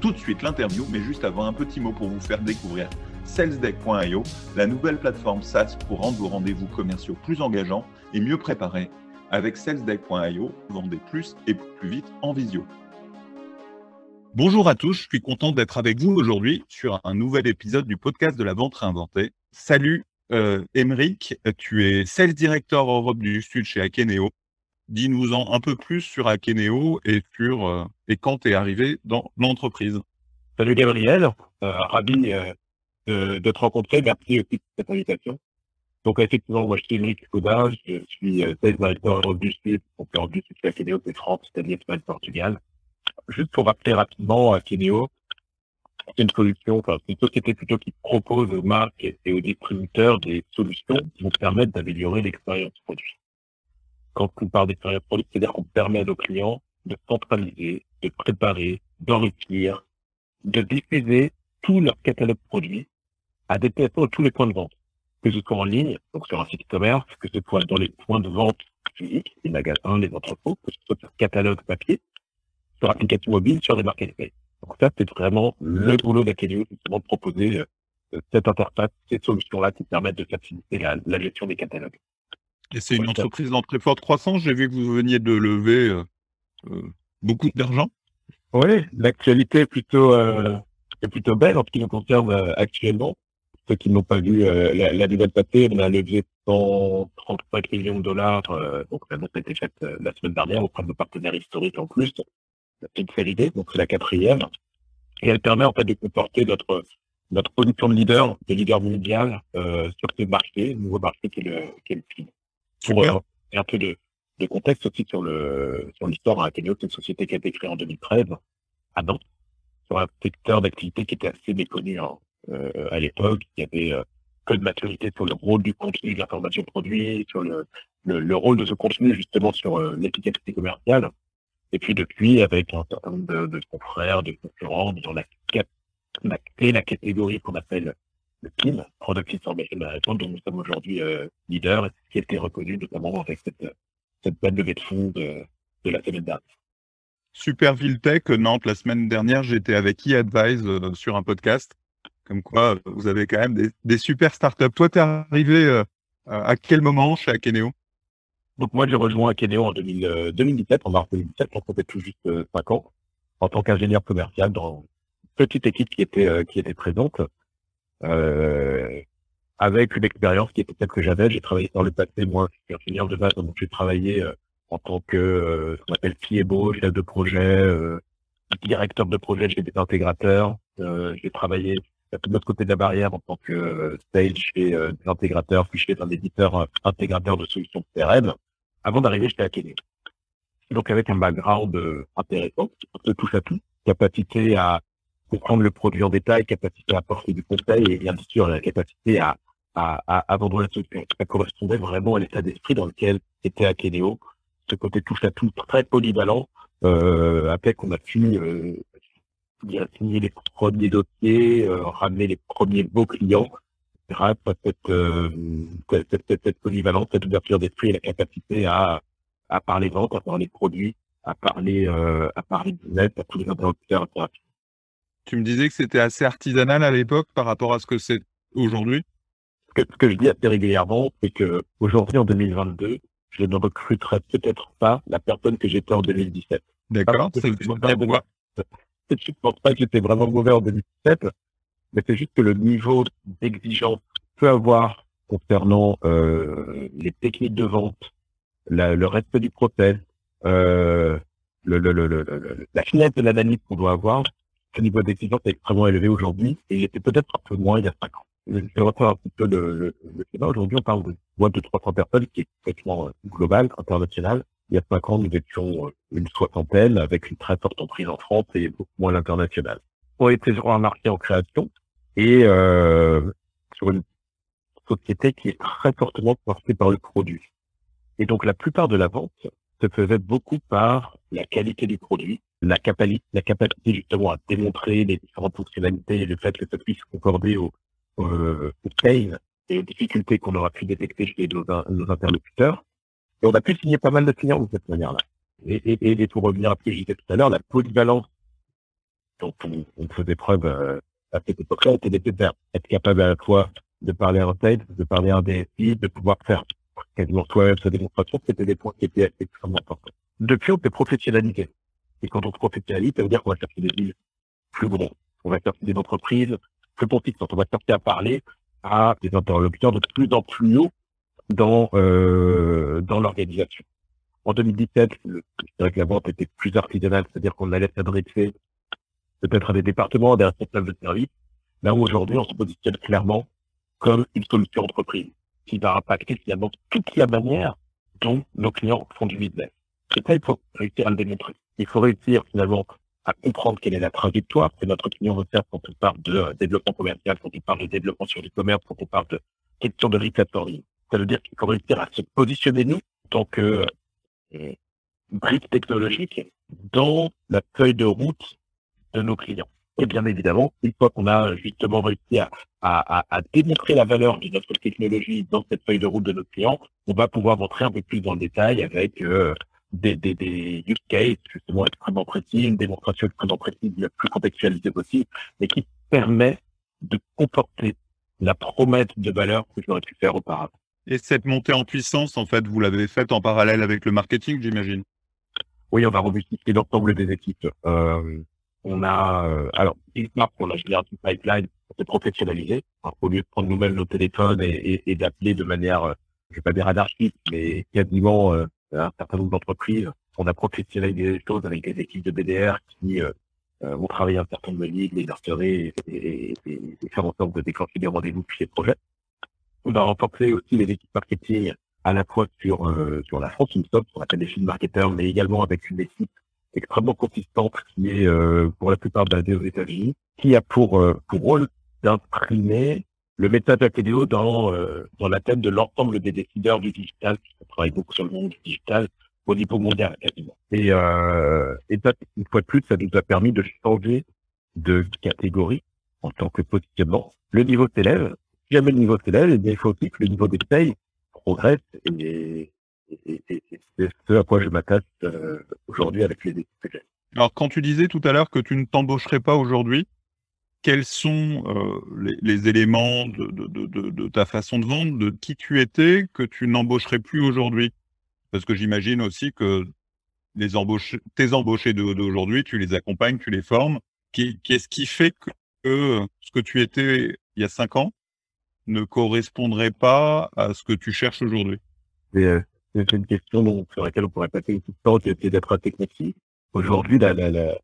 tout de suite l'interview, mais juste avant un petit mot pour vous faire découvrir salesdeck.io, la nouvelle plateforme SaaS pour rendre vos rendez-vous commerciaux plus engageants et mieux préparés. Avec salesdeck.io, vendez plus et plus vite en visio. Bonjour à tous, je suis content d'être avec vous aujourd'hui sur un nouvel épisode du podcast de la vente réinventée. Salut euh, tu es Sales Director Europe du Sud chez Akeneo. Dis-nous-en un peu plus sur Akeneo et sur euh, et quand tu es arrivé dans l'entreprise. Salut Gabriel, euh, ravi euh, de, te rencontrer. Merci aussi pour cette invitation. Donc effectivement, moi je suis Eric Coda, je suis euh, sales Europe du Sud, donc c'est Akeneo, c'est France, c'est-à-dire Espagne, Portugal. Juste pour rappeler rapidement, Akeneo, c'est une solution, enfin c'est une société plutôt qui propose aux marques et aux distributeurs des solutions qui vont permettre d'améliorer l'expérience produit quand on parle d'expérience produit, c'est-à-dire qu'on permet à nos clients de centraliser, de préparer, d'enrichir, de diffuser tout leur catalogue produits à des personnes à tous les points de vente, que ce soit en ligne, donc sur un site e-commerce, que ce soit dans les points de vente physiques, les magasins, les entrepôts, que ce soit sur catalogue papier, sur application mobile, sur des marketplaces. Donc ça, c'est vraiment le boulot d'Akenio, justement de proposer euh, cette interface, ces solutions-là qui permettent de faciliter la, la gestion des catalogues. Et c'est une entreprise dans très forte croissance. J'ai vu que vous veniez de lever euh, euh, beaucoup d'argent. Oui, l'actualité est plutôt, euh, est plutôt belle en ce qui nous concerne actuellement. Ceux qui n'ont pas vu la, la nouvelle passée, on a levé 135 millions de dollars. donc l'annonce a été faite la semaine dernière auprès de nos partenaires historiques en plus. C'est une D, donc c'est la quatrième. Et elle permet en fait de comporter notre notre position de leader, de leader mondial sur ce marché, le nouveau marché qui est le, qui est le pour euh, un peu de, de, contexte aussi sur le sur l'histoire, Akeneo, c'est une société qui a été créée en 2013 à Nantes, sur un secteur d'activité qui était assez méconnu euh, à l'époque. Y avait euh, peu de maturité sur le rôle du contenu de l'information produit, sur le, le, le, rôle de ce contenu justement sur euh, l'efficacité commerciale. Et puis depuis, avec un certain nombre de, de confrères, de concurrents, dans la, la, la catégorie qu'on appelle le PIM, Product Information Management, dont nous sommes aujourd'hui euh, leaders, qui a été reconnu notamment avec cette, cette belle levée de fonds de, de la semaine dernière. Super Tech, Nantes, la semaine dernière, j'étais avec e-Advise euh, sur un podcast. Comme quoi, vous avez quand même des, des super startups. Toi, tu es arrivé euh, à quel moment chez Akeneo? Donc moi, j'ai rejoint Akeneo en 2000, 2017, en mars 2017, donc ça fait tout juste 5 ans, en tant qu'ingénieur commercial dans une petite équipe qui était, qui était présente. Euh, avec une expérience qui était telle que j'avais. J'ai travaillé dans le passé, moi, je suis ingénieur de base, donc j'ai travaillé euh, en tant que euh, ce qu'on appelle PMO, chef de projet, euh, directeur de projet chez des intégrateurs. j'ai travaillé de l'autre côté de la barrière en tant que stage chez des intégrateurs, puis chez un éditeur intégrateur de solutions CRM, avant d'arriver chez Akene. Donc avec un background intéressant, de touche à tout, capacité à comprendre le produit en détail, capacité à apporter du conseil et bien sûr la capacité à, à, à, vendre la solution. Ça correspondait vraiment à l'état d'esprit dans lequel était Akeneo, ce côté touche à tout très polyvalent, euh, après qu'on a pu euh, signer les premiers dossiers, euh, ramener les premiers beaux clients, à cette, cette, cette, polyvalence, cette ouverture d'esprit et la capacité à, à parler vente, à parler produits, à parler, à parler business, à tous les interlocuteurs interactifs. Tu me disais que c'était assez artisanal à l'époque par rapport à ce que c'est aujourd'hui? Ce que, je dis assez régulièrement, c'est que aujourd'hui, en 2022, je ne recruterai peut-être pas la personne que j'étais en 2017. D'accord. C'est pourquoi Je ne pense pas que j'étais vraiment mauvais en 2017, mais c'est juste que le niveau d'exigence peut avoir concernant euh, les techniques de vente, le respect du process, euh, le, le, le, la finesse de l'analyse qu'on doit avoir, ce niveau d'exigence est extrêmement élevé aujourd'hui et il était peut-être un peu moins il y a cinq ans. Je vais reprendre un petit peu le, le. Aujourd'hui, on parle de boîte de 300 personnes qui est complètement euh, globale, internationale. Il y a cinq ans, nous étions euh, une soixantaine avec une très forte emprise en France et beaucoup moins à l'international. On était sur un marché en création et euh, sur une société qui est très fortement portée par le produit. Et donc la plupart de la vente se faisait beaucoup par la qualité du produit, la, capacité, justement à démontrer les différentes fonctionnalités et le fait que ça puisse concorder au, au, pain et aux difficultés qu'on aura pu détecter chez nos, interlocuteurs. Et on a pu signer pas mal de clients de cette manière-là. Et, et, et, pour revenir à ce que je disais tout à l'heure, la polyvalence dont on, on faisait preuve euh, à cette époque-là était nécessaire. Être capable à la fois de parler en tête, de parler en DSI, de pouvoir faire quasiment soi-même sa démonstration, c'était des points qui étaient extrêmement importants. Depuis, on peut professionnaliser. Et quand on se professionnalise, ça veut dire qu'on va chercher des villes plus grands. On va chercher des entreprises plus quand On va chercher à parler à des interlocuteurs de plus en plus haut dans, euh, dans l'organisation. En 2017, je dirais que la vente était plus artisanale, c'est-à-dire qu'on allait s'adresser peut-être à des départements, à des responsables de service. Là où aujourd'hui, on se positionne clairement comme une solution entreprise qui va impacter finalement toute la manière dont nos clients font du business. C'est ça, il faut réussir à le démontrer. Il faut réussir finalement à comprendre quelle est la trajectoire que notre client recherche quand on parle de euh, développement commercial, quand on parle de développement sur l'e-commerce, quand on parle de question de refactoring. Ça veut dire qu'il faut réussir à se positionner nous en tant que euh, brique technologique dans la feuille de route de nos clients. Et bien évidemment, une fois qu'on a justement réussi à, à, à, démontrer la valeur de notre technologie dans cette feuille de route de notre client, on va pouvoir montrer un peu plus dans le détail avec euh, des, des, des use cases justement extrêmement précis, une démonstration extrêmement précise, la plus contextualisée possible, mais qui permet de comporter la promesse de valeur que j'aurais pu faire auparavant. Et cette montée en puissance, en fait, vous l'avez faite en parallèle avec le marketing, j'imagine? Oui, on va robustifier l'ensemble des équipes. Euh, on a, euh, alors, Smart, pour la génération pipeline, on s'est professionnalisé. au lieu de prendre nous-mêmes nos téléphones et, d'appeler de manière, euh, je vais pas dire anarchiste, mais quasiment euh, un certain nombre d'entreprises, on a professionnalisé les choses avec des équipes de BDR qui euh, euh, vont travailler un certain nombre de leads, les nurserer et, et, faire en sorte de déclencher des rendez-vous puis les projets. On a renforcé aussi les équipes marketing à la fois sur euh, sur la France, une stop, on appelle des marketeurs, mais également avec une équipe extrêmement consistante qui est euh, pour la plupart basée aux États-Unis, qui a pour euh, pour rôle d'imprimer le message vidéo dans euh, dans la tête de l'ensemble des décideurs du digital, qui travaille beaucoup sur le monde du digital au niveau mondial quasiment. Et, et une fois de plus, ça nous a permis de changer de catégorie en tant que positionnement. Le niveau s'élève. Si jamais le niveau s'élève, il faut aussi que le niveau des payes progresse et, et, et, c'est ce à quoi je m'attache euh, aujourd'hui avec les équipes Alors, quand tu disais tout à l'heure que tu ne t'embaucherais pas aujourd'hui, quels sont euh, les, les, éléments de, de, de, de, ta façon de vendre, de qui tu étais, que tu n'embaucherais plus aujourd'hui? Parce que j'imagine aussi que les embauchés, tes embauchés d'aujourd'hui, tu les accompagnes, tu les formes. Qu'est-ce qui fait que, que ce que tu étais il y a cinq ans ne correspondrait pas à ce que tu cherches aujourd'hui? C'est une question sur laquelle on pourrait passer tout le temps, qui était d'être technique. Aujourd'hui, la, la, la,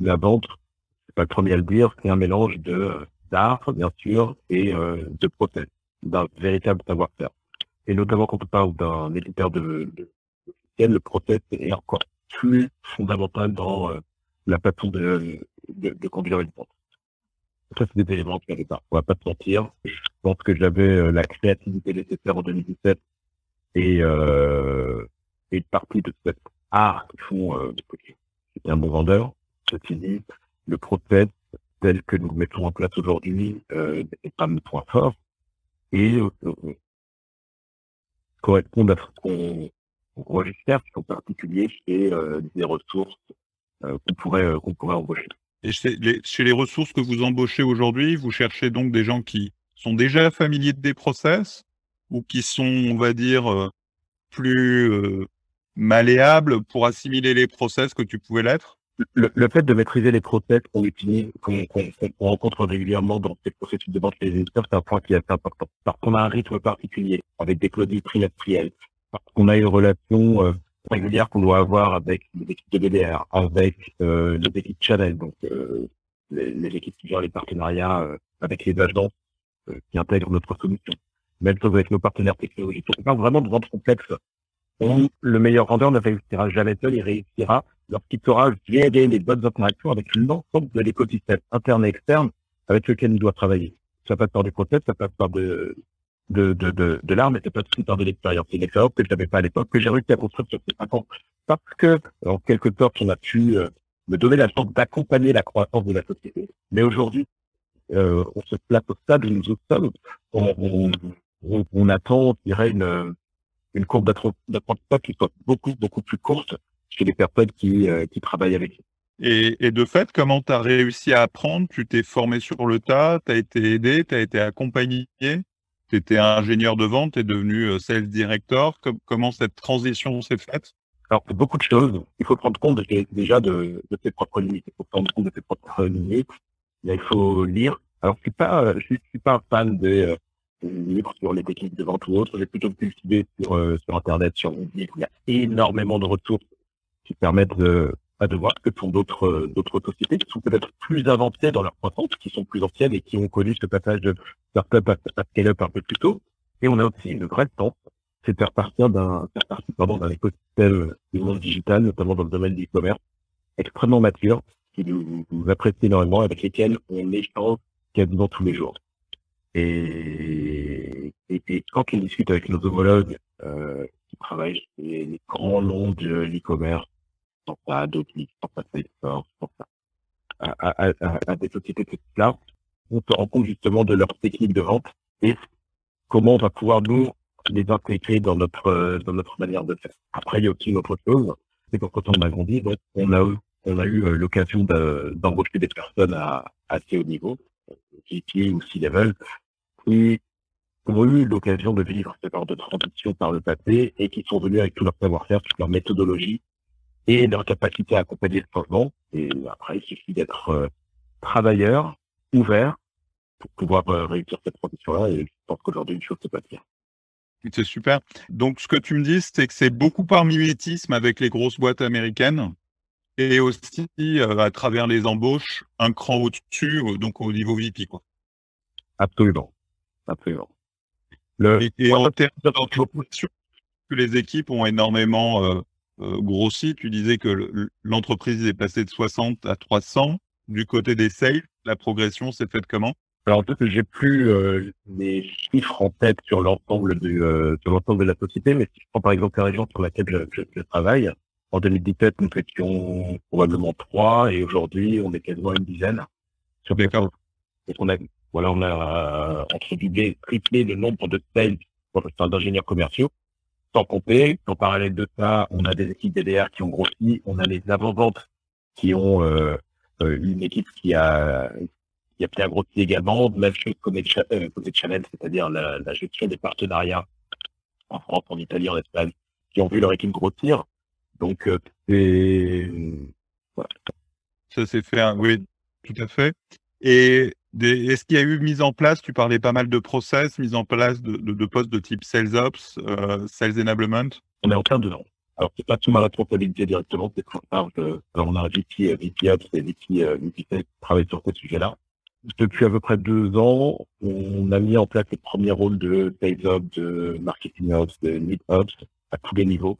la vente, c'est pas le premier à le dire, c'est un mélange de d'art, bien sûr, et euh, de process, d'un véritable savoir-faire. Et notamment quand on parle d'un éditeur de, de, le process est encore plus fondamental dans euh, la façon de, de, conduire une vente. Ça, c'est des éléments j'avais pas. On va pas se mentir. Je pense que j'avais euh, la créativité nécessaire en 2017 et, euh, et une partie de cet art qui font euh, un bon vendeur. Ceci dit, le process tel que nous mettons en place aujourd'hui euh, n'est pas mon point fort et euh, euh correspond à ce qu'on recherche en particulier chez euh, des ressources euh, qu'on pourrait qu'on pourrait embaucher. Et chez les, chez les ressources que vous embauchez aujourd'hui, vous cherchez donc des gens qui sont déjà familiers des process? Ou qui sont, on va dire, euh, plus euh, malléables pour assimiler les process que tu pouvais l'être? Le, le, fait de maîtriser les process qu'on utilise, qu'on rencontre régulièrement dans ces processus de vente les éditeurs, c'est un point qui est assez important. Parce qu'on a un rythme particulier, avec des closings trimestriels, parce qu'on a une relation euh, régulière qu'on doit avoir avec les équipes de BDR, avec euh, les équipes channel, donc euh, les, les, équipes qui gèrent les partenariats euh, avec les agences qui intègrent notre solution même avec nos partenaires technologiques. On parle vraiment de vente complexe où le meilleur vendeur ne réussira jamais seul, il réussira lorsqu'il saura gérer les bonnes interactions avec l'ensemble de l'écosystème interne et externe avec lequel il doit travailler. ça passe par du process, ça passe par de, de, de, de, l'art, mais ça passe aussi par de l'expérience. C'est une expérience que je n'avais pas à l'époque, que j'ai réussi à construire sur ces cinq ans. Parce que, en quelque sorte, on a pu euh, me donner la chance d'accompagner la croissance de la société. Mais aujourd'hui, euh, on se place au stade où nous sommes. On, on, on, on attend, je dirais, une, une courbe d'apprentissage qui soit beaucoup, beaucoup plus courte chez les personnes qui, euh, qui travaillent avec. Et, et, de fait, comment tu as réussi à apprendre? Tu t'es formé sur le tas, tu as été aidé, tu as été accompagné, tu étais ingénieur de vente, tu es devenu euh, sales director. comment cette transition s'est faite? Alors, beaucoup de choses. Il faut prendre compte déjà de, de ses propres limites. Il faut prendre compte de ses propres limites. il faut lire. Alors, je suis pas, je suis pas un fan des livres sur les techniques de vente ou autres. J'ai plutôt cultivé sur, euh, sur Internet, sur LinkedIn. Il y a énormément de ressources qui permettent de, bah, de voir que font d'autres euh, d'autres sociétés qui sont peut-être plus avancées dans leur croissance, qui sont plus anciennes et qui ont connu ce passage de startup à, scale-up un peu plus tôt. Et on a aussi une vraie tendance, c'est de faire partir d'un écosystème du monde digital, notamment dans le domaine du e-commerce, extrêmement mature, qui nous, apprécie énormément, avec lesquels on échange quasiment tous les jours. Et, et, et, quand on discute avec nos homologues euh, qui travaillent chez les grands noms de l'e-commerce, sans pas Adobe, sans pas Salesforce, sans pas à, à, à, à, des sociétés de ce là on se rend compte justement de leur technique de vente et comment on va pouvoir nous les intégrer dans notre dans notre manière de faire. Après, il y a aussi une autre chose, c'est quand on a grandi, on a eu on a eu l'occasion d'embaucher des personnes à assez haut niveau, VP ou C-level, qui ont eu l'occasion de vivre ce genre de transition par le passé et qui sont venus avec tout leur savoir-faire, toute leur méthodologie et leur capacité à accompagner le changement. Et après, il suffit d'être euh, travailleur, ouvert, pour pouvoir euh, réussir cette transition-là. Et je pense qu'aujourd'hui, une chose se passe bien. C'est super. Donc, ce que tu me dis, c'est que c'est beaucoup par mimétisme avec les grosses boîtes américaines et aussi euh, à travers les embauches, un cran au-dessus, donc au niveau VP. Quoi. Absolument. Absolument. Le... Et, et en termes que les équipes ont énormément euh, euh, grossi, tu disais que l'entreprise est passée de 60 à 300. Du côté des sales, la progression s'est faite comment? Alors, j'ai plus euh, les chiffres en tête sur l'ensemble du euh, sur l'ensemble de la société, mais si je prends par exemple la région sur laquelle je, je, je travaille, en 2017, nous étions probablement trois, et aujourd'hui, on est quasiment une dizaine. Sur D'accord. Et on a voilà, on a euh, entre guillemets triplé le nombre de sales d'ingénieurs commerciaux. Sans compter, en parallèle de ça, on a des équipes DDR qui ont grossi, on a les avant-ventes qui ont euh, euh, une équipe qui a qui a bien grossi également, même chose les, euh, channels, c'est-à-dire la, la, gestion des partenariats en France, en Italie, en Espagne, qui ont vu leur équipe grossir. Donc euh, c'est voilà. Ça s'est fait, oui, tout à fait. Et est-ce qu'il y a eu mise en place, tu parlais pas mal de process, mise en place de, de, de postes de type Sales Ops, euh, Sales Enablement? On est en plein dedans. Alors, c'est pas tout ma responsabilité directement, c'est très large. Alors, on a un VP, VP Ops et VP, euh, VP Sales qui travaillent sur ce sujet-là. Depuis à peu près deux ans, on a mis en place le premier rôle de Sales Ops, de Marketing Ops, de Lead Ops à tous les niveaux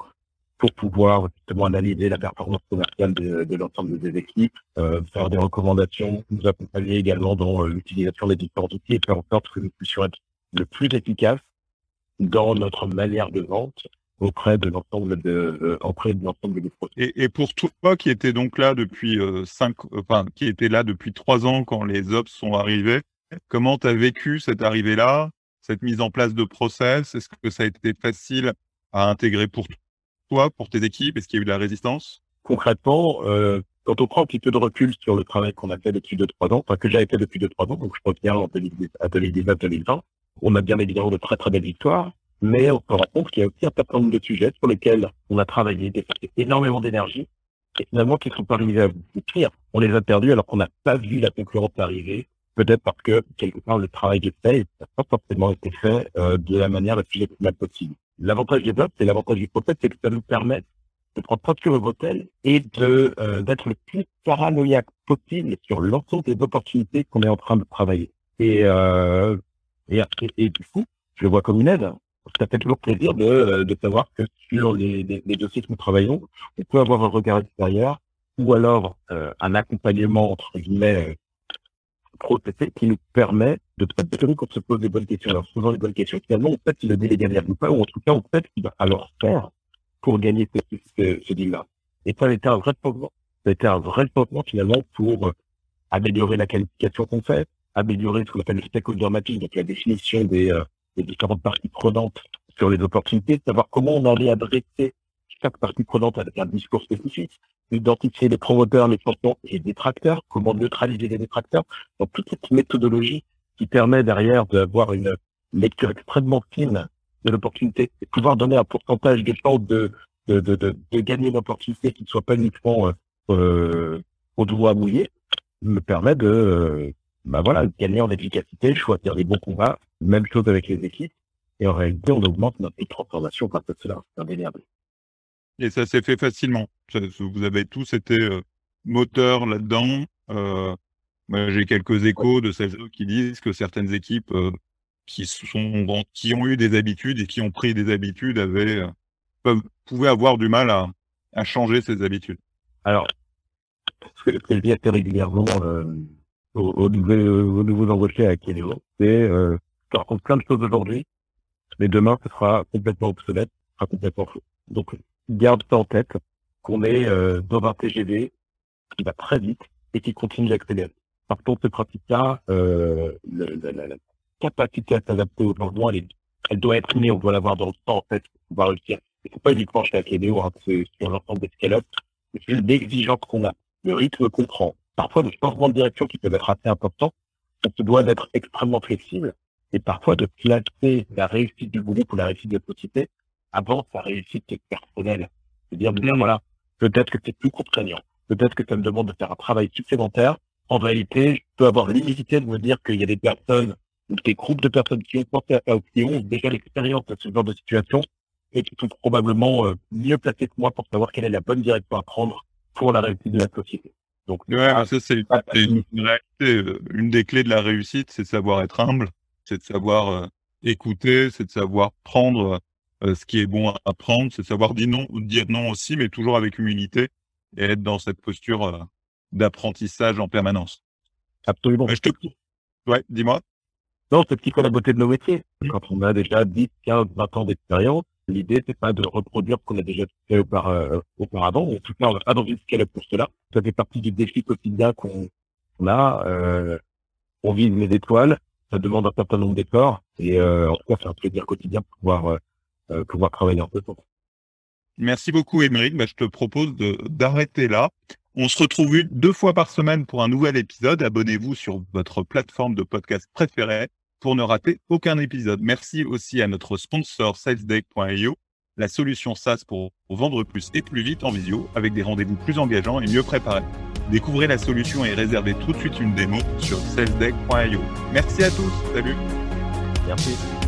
pour pouvoir justement analyser la performance commerciale de, l'ensemble des équipes, euh, faire des recommandations, nous accompagner également dans euh, l'utilisation des différents outils et faire en sorte que nous puissions être le plus efficace dans notre manière de vente auprès de l'ensemble de euh, auprès de l'ensemble des produits. Et, pour toi qui était donc là depuis cinq, enfin qui était là depuis trois ans quand les ops sont arrivés, comment tu as vécu cette arrivée-là, cette mise en place de process? Est-ce que ça a été facile à intégrer pour toi, pour tes équipes Est-ce qu'il y a eu de la résistance? Concrètement, euh, quand on prend un petit peu de recul sur le travail qu'on a fait depuis deux trois ans, enfin que j'avais fait depuis deux trois ans, donc je reviens en 2019-2020, on a bien évidemment de très très belles victoires, mais on se rend compte qu'il y a aussi un certain nombre de sujets sur lesquels on a travaillé, dépassé énormément d'énergie, et finalement qui ne sont pas arrivés à écrire. On les a perdus alors qu'on n'a pas vu la concurrence arriver, peut-être parce que quelque part le travail de fait n'a pas forcément été fait euh, de la manière la plus optimale possible. L'avantage des blocs, c'est l'avantage du process, c'est que ça nous permet de prendre sur le hôtel et de euh, d'être le plus paranoïaque possible sur l'ensemble des opportunités qu'on est en train de travailler. Et, euh, et, du coup, je le vois comme une aide. Ça fait toujours plaisir de, de savoir que sur les, les, les dossiers que nous travaillons, on peut avoir un regard extérieur ou alors euh, un accompagnement entre guillemets processé qui nous permet de s'assurer qu'on se pose les bonnes questions. Alors, faisant les bonnes questions, finalement, on sait si le est gagnable ou pas, ou en tout cas, on sait ce qu'il va alors faire pour gagner ce, ce, ce deal-là. Et ça a été un vrai changement. Ça un vrai finalement, pour euh, améliorer la qualification qu'on fait, améliorer ce qu'on appelle le stakeholder mapping, donc la définition des, euh, des différentes parties prenantes sur les opportunités, savoir comment on allait adresser chaque partie prenante avec un discours spécifique, identifier les promoteurs, les champions et les détracteurs, comment neutraliser les détracteurs. Donc toute cette méthodologie qui permet derrière d'avoir une lecture extrêmement fine de l'opportunité et pouvoir donner un pourcentage de chances de, de, de, de, gagner une opportunité qui ne soit pas uniquement euh, euh, au doigt mouillé, me permet de euh, bah voilà, gagner en efficacité, choisir les bons combats, même chose avec les équipes. Et en réalité, on augmente notre transformation grâce à cela. C'est indéniable. Et ça s'est fait facilement. Vous avez tous été euh, moteurs là-dedans. Euh, J'ai quelques échos de celles qui disent que certaines équipes euh, qui sont qui ont eu des habitudes et qui ont pris des habitudes avaient peuvent, pouvaient avoir du mal à, à changer ces habitudes. Alors, ce que je dis assez régulièrement euh, aux, aux, nouveaux, aux nouveaux embauchés à Kéléo, c'est euh, je raconte plein de choses aujourd'hui, mais demain ce sera complètement obsolète, ce sera complètement faux. Donc garde ça en tête qu'on est euh, dans un TGV qui va très vite et qui continue d'accélérer. Par contre, ce principe-là, euh, la, la, la, capacité à s'adapter au changement, elle, elle doit être née, on doit l'avoir dans le temps, en fait, pour pouvoir réussir. C'est pas uniquement chez Akedeo, hein, c'est sur l'ensemble des scale-up, c'est l'exigence qu'on a, le rythme qu'on prend. Parfois, le changement de direction qui peuvent être assez importants, on se doit d'être extrêmement flexible et parfois de placer la réussite du groupe ou la réussite de la société avant sa réussite personnelle. C'est-à-dire bien, voilà, peut-être que c'est plus contraignant, peut-être que ça me demande de faire un travail supplémentaire. En réalité, je peux avoir l'humilité de me dire qu'il y a des personnes ou des groupes de personnes qui ont pensé à, qui ont déjà l'expérience de ce genre de situation et qui sont probablement euh, mieux placés que moi pour savoir quelle est la bonne direction à prendre pour la réussite de la société. Donc, ouais, ça, c'est une, une réalité. Une des clés de la réussite, c'est de savoir être humble, c'est de savoir euh, écouter, c'est de savoir prendre euh, ce qui est bon à prendre, c'est savoir dire non, dire non aussi, mais toujours avec humilité et être dans cette posture euh, d'apprentissage en permanence. Absolument. je te... Ouais, dis-moi. Non, c'est qui fait la beauté de nos métiers. Quand on a déjà 10, 15, 20 ans d'expérience, l'idée, c'est pas de reproduire ce qu'on a déjà fait euh, auparavant. En tout cas, on va pas dans une scale pour cela. Ça fait partie du défi quotidien qu'on a. Euh, on vise les étoiles. Ça demande un certain nombre d'efforts. Et euh, en tout cas, c'est un plaisir quotidien pour pouvoir, pouvoir travailler en peu temps. Merci beaucoup, Émeric. Bah, je te propose d'arrêter là. On se retrouve deux fois par semaine pour un nouvel épisode. Abonnez-vous sur votre plateforme de podcast préférée pour ne rater aucun épisode. Merci aussi à notre sponsor salesdeck.io, la solution SaaS pour vendre plus et plus vite en visio avec des rendez-vous plus engageants et mieux préparés. Découvrez la solution et réservez tout de suite une démo sur salesdeck.io. Merci à tous. Salut. Merci.